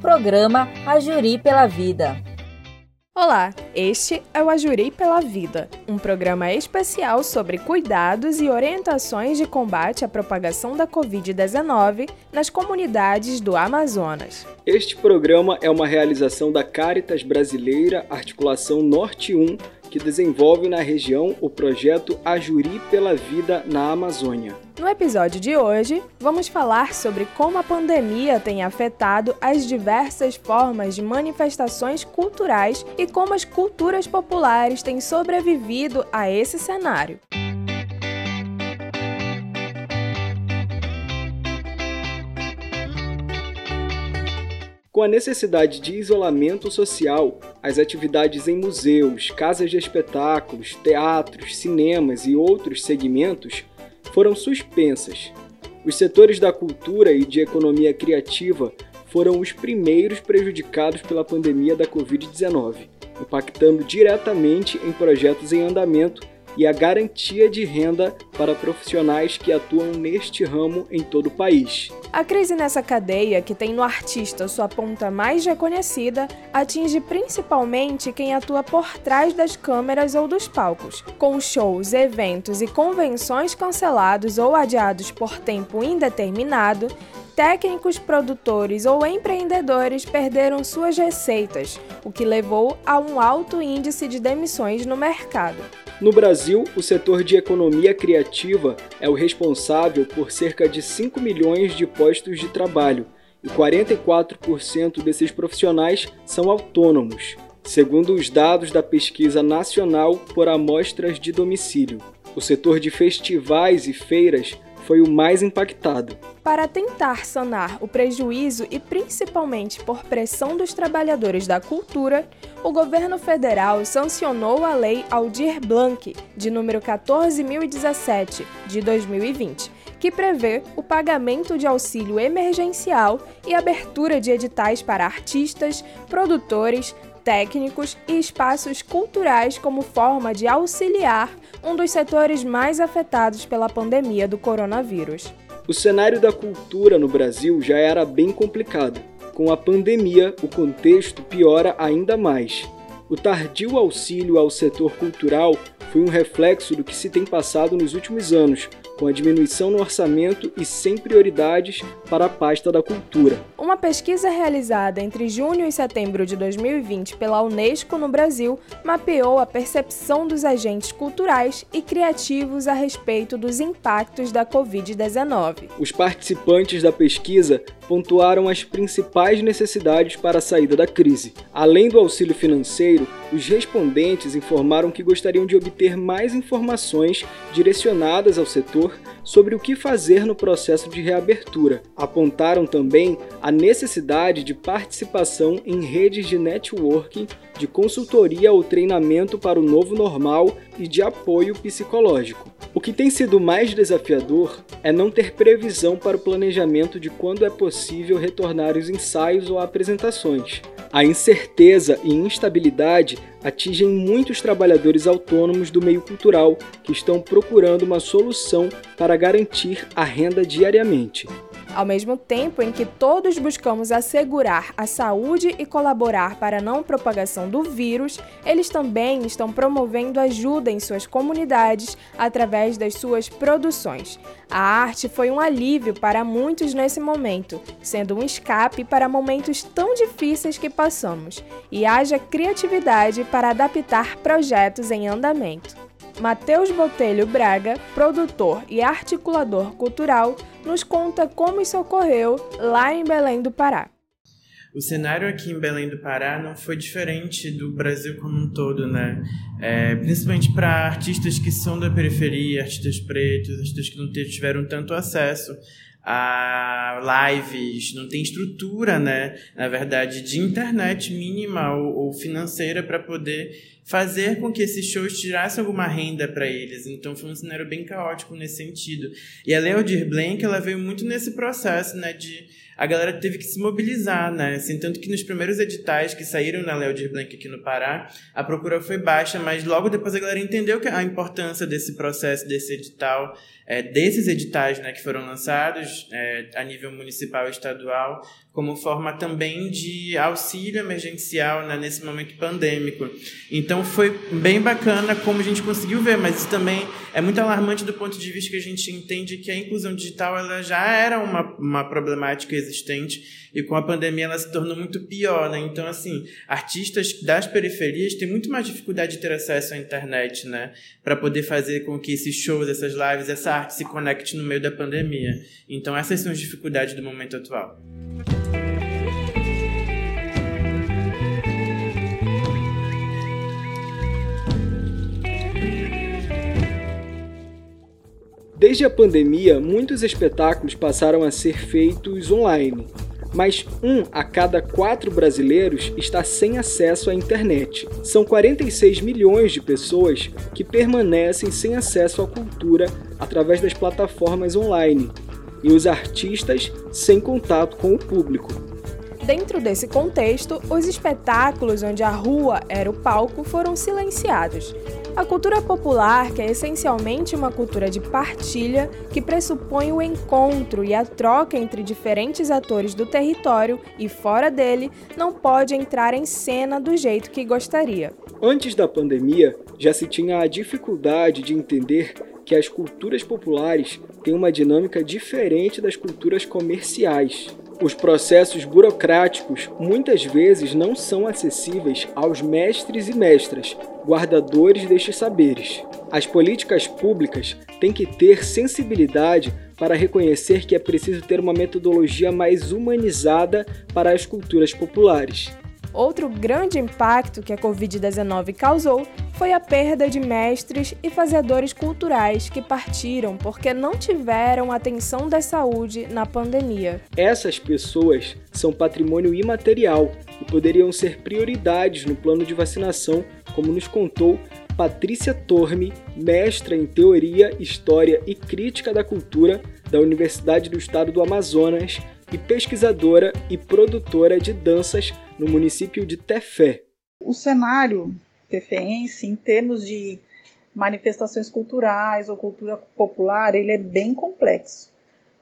Programa A Juri pela Vida. Olá, este é o Ajuri pela Vida, um programa especial sobre cuidados e orientações de combate à propagação da Covid-19 nas comunidades do Amazonas. Este programa é uma realização da Caritas Brasileira Articulação Norte 1, que desenvolve na região o projeto Ajuri pela Vida na Amazônia. No episódio de hoje, vamos falar sobre como a pandemia tem afetado as diversas formas de manifestações culturais e como as culturas populares têm sobrevivido a esse cenário. Com a necessidade de isolamento social, as atividades em museus, casas de espetáculos, teatros, cinemas e outros segmentos foram suspensas. Os setores da cultura e de economia criativa foram os primeiros prejudicados pela pandemia da Covid-19, impactando diretamente em projetos em andamento e a garantia de renda para profissionais que atuam neste ramo em todo o país. A crise nessa cadeia, que tem no artista sua ponta mais reconhecida, atinge principalmente quem atua por trás das câmeras ou dos palcos. Com shows, eventos e convenções cancelados ou adiados por tempo indeterminado, técnicos, produtores ou empreendedores perderam suas receitas, o que levou a um alto índice de demissões no mercado. No Brasil, o setor de economia criativa é o responsável por cerca de 5 milhões de postos de trabalho e 44% desses profissionais são autônomos, segundo os dados da Pesquisa Nacional por Amostras de Domicílio. O setor de festivais e feiras foi o mais impactado. Para tentar sanar o prejuízo e principalmente por pressão dos trabalhadores da cultura, o governo federal sancionou a Lei Aldir Blanc, de número 14017, de 2020, que prevê o pagamento de auxílio emergencial e abertura de editais para artistas, produtores, técnicos e espaços culturais como forma de auxiliar um dos setores mais afetados pela pandemia do coronavírus. O cenário da cultura no Brasil já era bem complicado. Com a pandemia, o contexto piora ainda mais. O tardio auxílio ao setor cultural foi um reflexo do que se tem passado nos últimos anos, com a diminuição no orçamento e sem prioridades para a pasta da cultura. Uma pesquisa realizada entre junho e setembro de 2020 pela Unesco no Brasil mapeou a percepção dos agentes culturais e criativos a respeito dos impactos da Covid-19. Os participantes da pesquisa pontuaram as principais necessidades para a saída da crise. Além do auxílio financeiro, os respondentes informaram que gostariam de obter mais informações direcionadas ao setor sobre o que fazer no processo de reabertura. Apontaram também a necessidade de participação em redes de networking, de consultoria ou treinamento para o novo normal e de apoio psicológico. O que tem sido mais desafiador é não ter previsão para o planejamento de quando é possível retornar os ensaios ou apresentações. A incerteza e instabilidade atingem muitos trabalhadores autônomos do meio cultural que estão procurando uma solução para garantir a renda diariamente. Ao mesmo tempo em que todos buscamos assegurar a saúde e colaborar para a não propagação do vírus, eles também estão promovendo ajuda em suas comunidades através das suas produções. A arte foi um alívio para muitos nesse momento, sendo um escape para momentos tão difíceis que passamos, e haja criatividade para adaptar projetos em andamento. Matheus Botelho Braga, produtor e articulador cultural, nos conta como isso ocorreu lá em Belém do Pará. O cenário aqui em Belém do Pará não foi diferente do Brasil como um todo, né? É, principalmente para artistas que são da periferia, artistas pretos, artistas que não tiveram tanto acesso a lives, não tem estrutura, né? Na verdade, de internet mínima ou, ou financeira para poder fazer com que esses shows tirassem alguma renda para eles. Então foi um cenário bem caótico nesse sentido. E a Leo Blank, ela veio muito nesse processo, né, de a galera teve que se mobilizar, né? Assim, tanto que nos primeiros editais que saíram na Léo de Blanc aqui no Pará, a procura foi baixa, mas logo depois a galera entendeu que a importância desse processo, desse edital, é, desses editais né, que foram lançados é, a nível municipal e estadual, como forma também de auxílio emergencial né, nesse momento pandêmico. Então foi bem bacana como a gente conseguiu ver, mas isso também é muito alarmante do ponto de vista que a gente entende que a inclusão digital ela já era uma, uma problemática existente e com a pandemia ela se tornou muito pior. Né? Então, assim, artistas das periferias têm muito mais dificuldade de ter acesso à internet né, para poder fazer com que esses shows, essas lives, essa arte se conecte no meio da pandemia. Então, essas são as dificuldades do momento atual. Desde a pandemia, muitos espetáculos passaram a ser feitos online, mas um a cada quatro brasileiros está sem acesso à internet. São 46 milhões de pessoas que permanecem sem acesso à cultura através das plataformas online, e os artistas sem contato com o público. Dentro desse contexto, os espetáculos onde a rua era o palco foram silenciados. A cultura popular, que é essencialmente uma cultura de partilha, que pressupõe o encontro e a troca entre diferentes atores do território e fora dele, não pode entrar em cena do jeito que gostaria. Antes da pandemia, já se tinha a dificuldade de entender que as culturas populares têm uma dinâmica diferente das culturas comerciais. Os processos burocráticos muitas vezes não são acessíveis aos mestres e mestras, guardadores destes saberes. As políticas públicas têm que ter sensibilidade para reconhecer que é preciso ter uma metodologia mais humanizada para as culturas populares. Outro grande impacto que a Covid-19 causou foi a perda de mestres e fazedores culturais que partiram porque não tiveram atenção da saúde na pandemia. Essas pessoas são patrimônio imaterial e poderiam ser prioridades no plano de vacinação, como nos contou Patrícia Torme, mestra em Teoria, História e Crítica da Cultura da Universidade do Estado do Amazonas e pesquisadora e produtora de danças no município de Tefé. O cenário tefeense, em termos de manifestações culturais ou cultura popular, ele é bem complexo,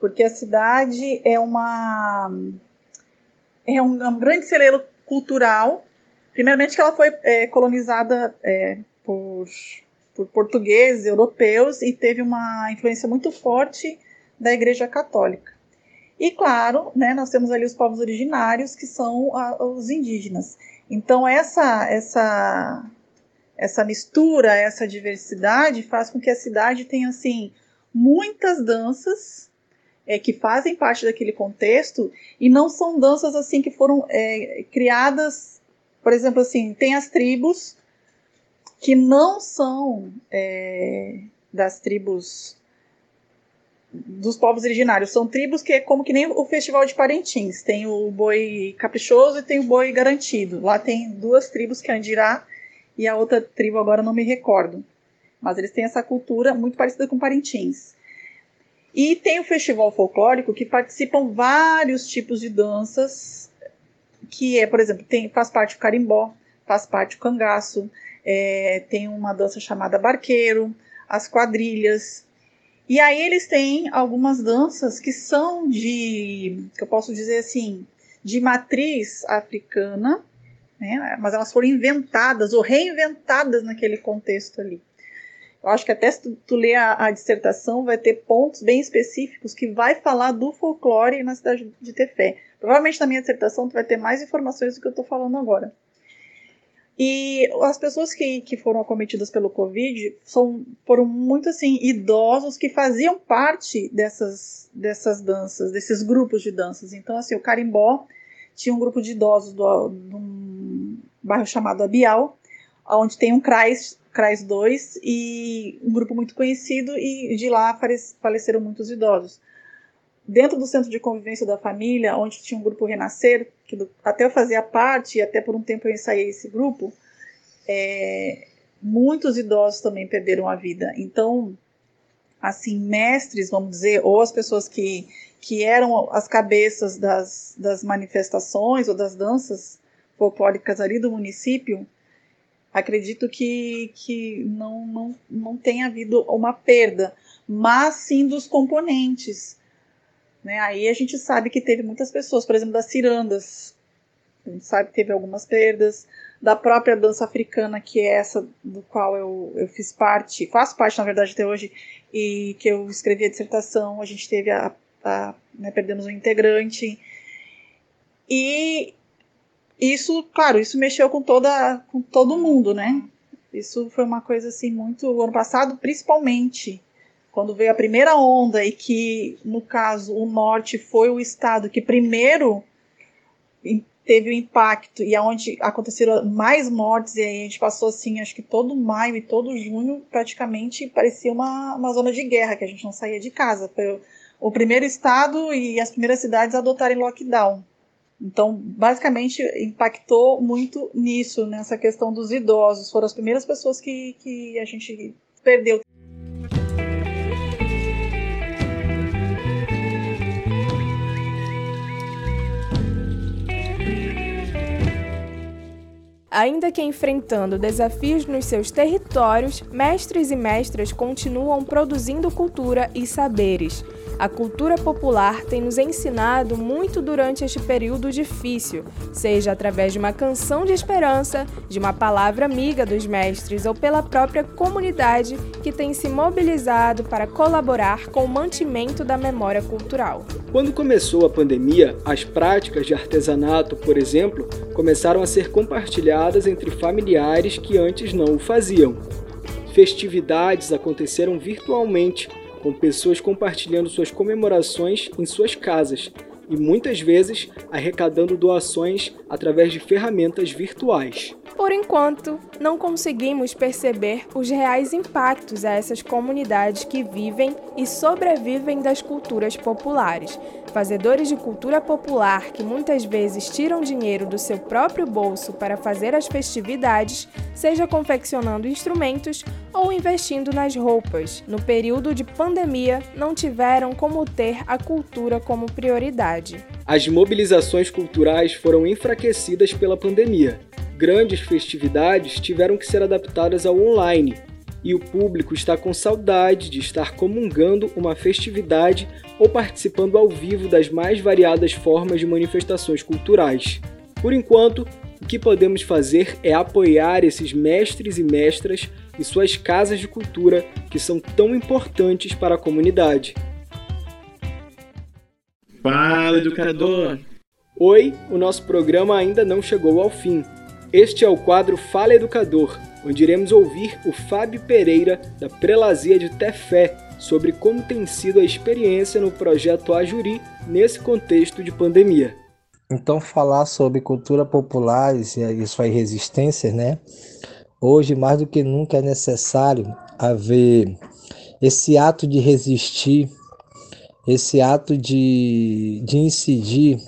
porque a cidade é uma é um, é um grande celeiro cultural. Primeiramente, que ela foi é, colonizada é, por, por portugueses, europeus e teve uma influência muito forte da Igreja Católica. E claro, né, nós temos ali os povos originários, que são a, os indígenas. Então essa essa essa mistura, essa diversidade faz com que a cidade tenha assim muitas danças é, que fazem parte daquele contexto e não são danças assim que foram é, criadas, por exemplo, assim tem as tribos que não são é, das tribos dos povos originários. São tribos que é como que nem o Festival de Parintins. Tem o boi caprichoso e tem o boi garantido. Lá tem duas tribos, que é Andirá e a outra tribo agora não me recordo. Mas eles têm essa cultura muito parecida com Parintins. E tem o festival folclórico que participam vários tipos de danças, que é, por exemplo, tem, faz parte o carimbó, faz parte o cangaço, é, tem uma dança chamada barqueiro, as quadrilhas, e aí eles têm algumas danças que são de, que eu posso dizer assim, de matriz africana, né? mas elas foram inventadas ou reinventadas naquele contexto ali. Eu acho que até se tu, tu ler a, a, dissertação vai ter pontos bem específicos que vai falar do folclore na cidade de Tefé. Provavelmente na minha dissertação tu vai ter mais informações do que eu estou falando agora. E as pessoas que, que foram acometidas pelo Covid são, foram muito assim, idosos que faziam parte dessas, dessas danças, desses grupos de danças. Então, assim, o Carimbó tinha um grupo de idosos do, de um bairro chamado Abial, onde tem um CRAS, CRAS 2, e um grupo muito conhecido, e de lá faleceram muitos idosos dentro do centro de convivência da família, onde tinha um grupo Renascer, que do, até eu fazia parte, e até por um tempo eu ensaiei esse grupo, é, muitos idosos também perderam a vida. Então, assim mestres, vamos dizer, ou as pessoas que, que eram as cabeças das, das manifestações ou das danças folclóricas ali do município, acredito que, que não, não, não tenha havido uma perda, mas sim dos componentes. Né? Aí a gente sabe que teve muitas pessoas, por exemplo, das cirandas, a gente sabe que teve algumas perdas, da própria dança africana, que é essa do qual eu, eu fiz parte, faço parte, na verdade, até hoje, e que eu escrevi a dissertação, a gente teve a, a né, perdemos um integrante, e isso, claro, isso mexeu com toda com todo mundo, né? Isso foi uma coisa assim muito ano passado, principalmente quando veio a primeira onda e que no caso o norte foi o estado que primeiro teve o impacto e aonde aconteceram mais mortes e aí a gente passou assim, acho que todo maio e todo junho praticamente parecia uma, uma zona de guerra que a gente não saía de casa. Foi o, primeiro estado e as primeiras cidades a adotarem lockdown. Então, basicamente, impactou muito nisso, nessa questão dos idosos. Foram as primeiras pessoas que, que a gente perdeu. Ainda que enfrentando desafios nos seus territórios, mestres e mestras continuam produzindo cultura e saberes. A cultura popular tem nos ensinado muito durante este período difícil, seja através de uma canção de esperança, de uma palavra amiga dos mestres ou pela própria comunidade que tem se mobilizado para colaborar com o mantimento da memória cultural. Quando começou a pandemia, as práticas de artesanato, por exemplo, começaram a ser compartilhadas entre familiares que antes não o faziam. Festividades aconteceram virtualmente com pessoas compartilhando suas comemorações em suas casas e muitas vezes arrecadando doações através de ferramentas virtuais. Por enquanto, não conseguimos perceber os reais impactos a essas comunidades que vivem e sobrevivem das culturas populares. Fazedores de cultura popular que muitas vezes tiram dinheiro do seu próprio bolso para fazer as festividades, seja confeccionando instrumentos ou investindo nas roupas. No período de pandemia, não tiveram como ter a cultura como prioridade. As mobilizações culturais foram enfraquecidas pela pandemia grandes festividades tiveram que ser adaptadas ao online, e o público está com saudade de estar comungando uma festividade ou participando ao vivo das mais variadas formas de manifestações culturais. Por enquanto, o que podemos fazer é apoiar esses mestres e mestras e suas casas de cultura que são tão importantes para a comunidade. Fala, educador! Oi, o nosso programa ainda não chegou ao fim. Este é o quadro Fala Educador, onde iremos ouvir o Fábio Pereira, da Prelazia de Tefé, sobre como tem sido a experiência no projeto Ajuri nesse contexto de pandemia. Então, falar sobre cultura popular e suas resistências, né? Hoje, mais do que nunca, é necessário haver esse ato de resistir, esse ato de, de incidir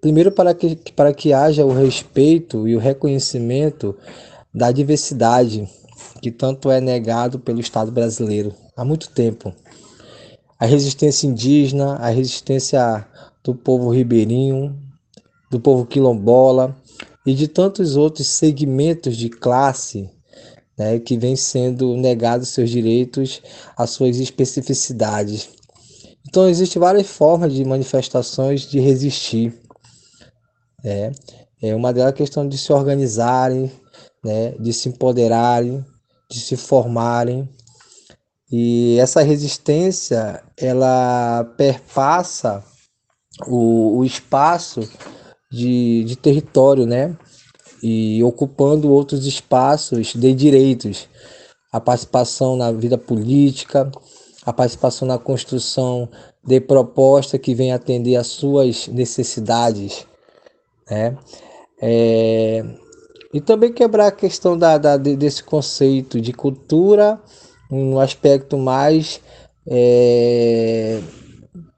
Primeiro, para que, para que haja o respeito e o reconhecimento da diversidade que tanto é negado pelo Estado brasileiro há muito tempo. A resistência indígena, a resistência do povo ribeirinho, do povo quilombola e de tantos outros segmentos de classe né, que vêm sendo negados seus direitos, as suas especificidades. Então, existem várias formas de manifestações de resistir. É, é uma delas a questão de se organizarem, né, de se empoderarem, de se formarem. E essa resistência, ela perpassa o, o espaço de, de território, né? E ocupando outros espaços de direitos. A participação na vida política, a participação na construção de proposta que vem atender às suas necessidades né? É, e também quebrar a questão da, da, desse conceito de cultura no aspecto mais é,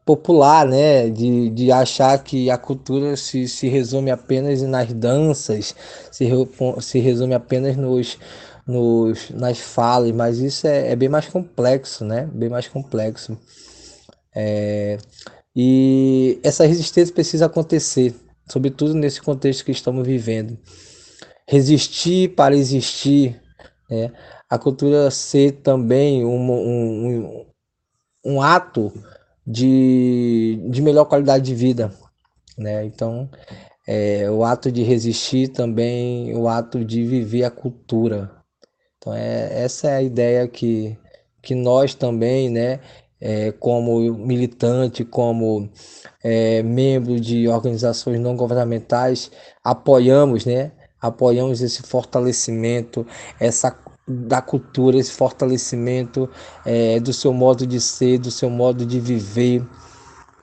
popular, né? De, de achar que a cultura se, se resume apenas nas danças, se, se resume apenas nos, nos, nas falas, mas isso é, é bem mais complexo, né? Bem mais complexo. É, e essa resistência precisa acontecer, sobretudo nesse contexto que estamos vivendo. Resistir para existir, né? a cultura ser também um, um, um ato de, de melhor qualidade de vida. Né? Então, é, o ato de resistir também, o ato de viver a cultura. Então, é, essa é a ideia que, que nós também, né, é, como militante, como é, membro de organizações não governamentais, apoiamos, né? Apoiamos esse fortalecimento, essa da cultura, esse fortalecimento é, do seu modo de ser, do seu modo de viver,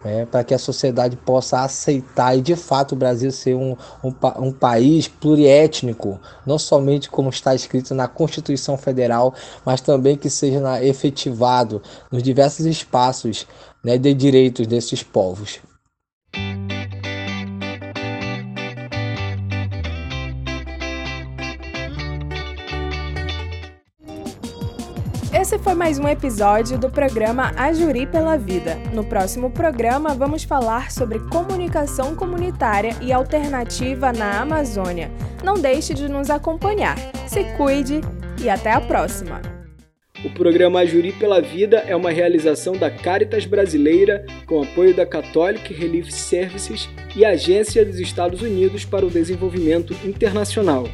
é, para que a sociedade possa aceitar e de fato o Brasil ser um, um, um, país pluriétnico, não somente como está escrito na Constituição Federal, mas também que seja efetivado nos diversos espaços né, de direitos desses povos. Mais um episódio do programa Ajuri pela Vida. No próximo programa, vamos falar sobre comunicação comunitária e alternativa na Amazônia. Não deixe de nos acompanhar. Se cuide e até a próxima! O programa Ajuri pela Vida é uma realização da Caritas Brasileira com apoio da Catholic Relief Services e Agência dos Estados Unidos para o Desenvolvimento Internacional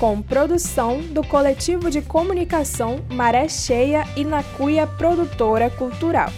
com produção do coletivo de comunicação Maré Cheia e Nacuia Produtora Cultural.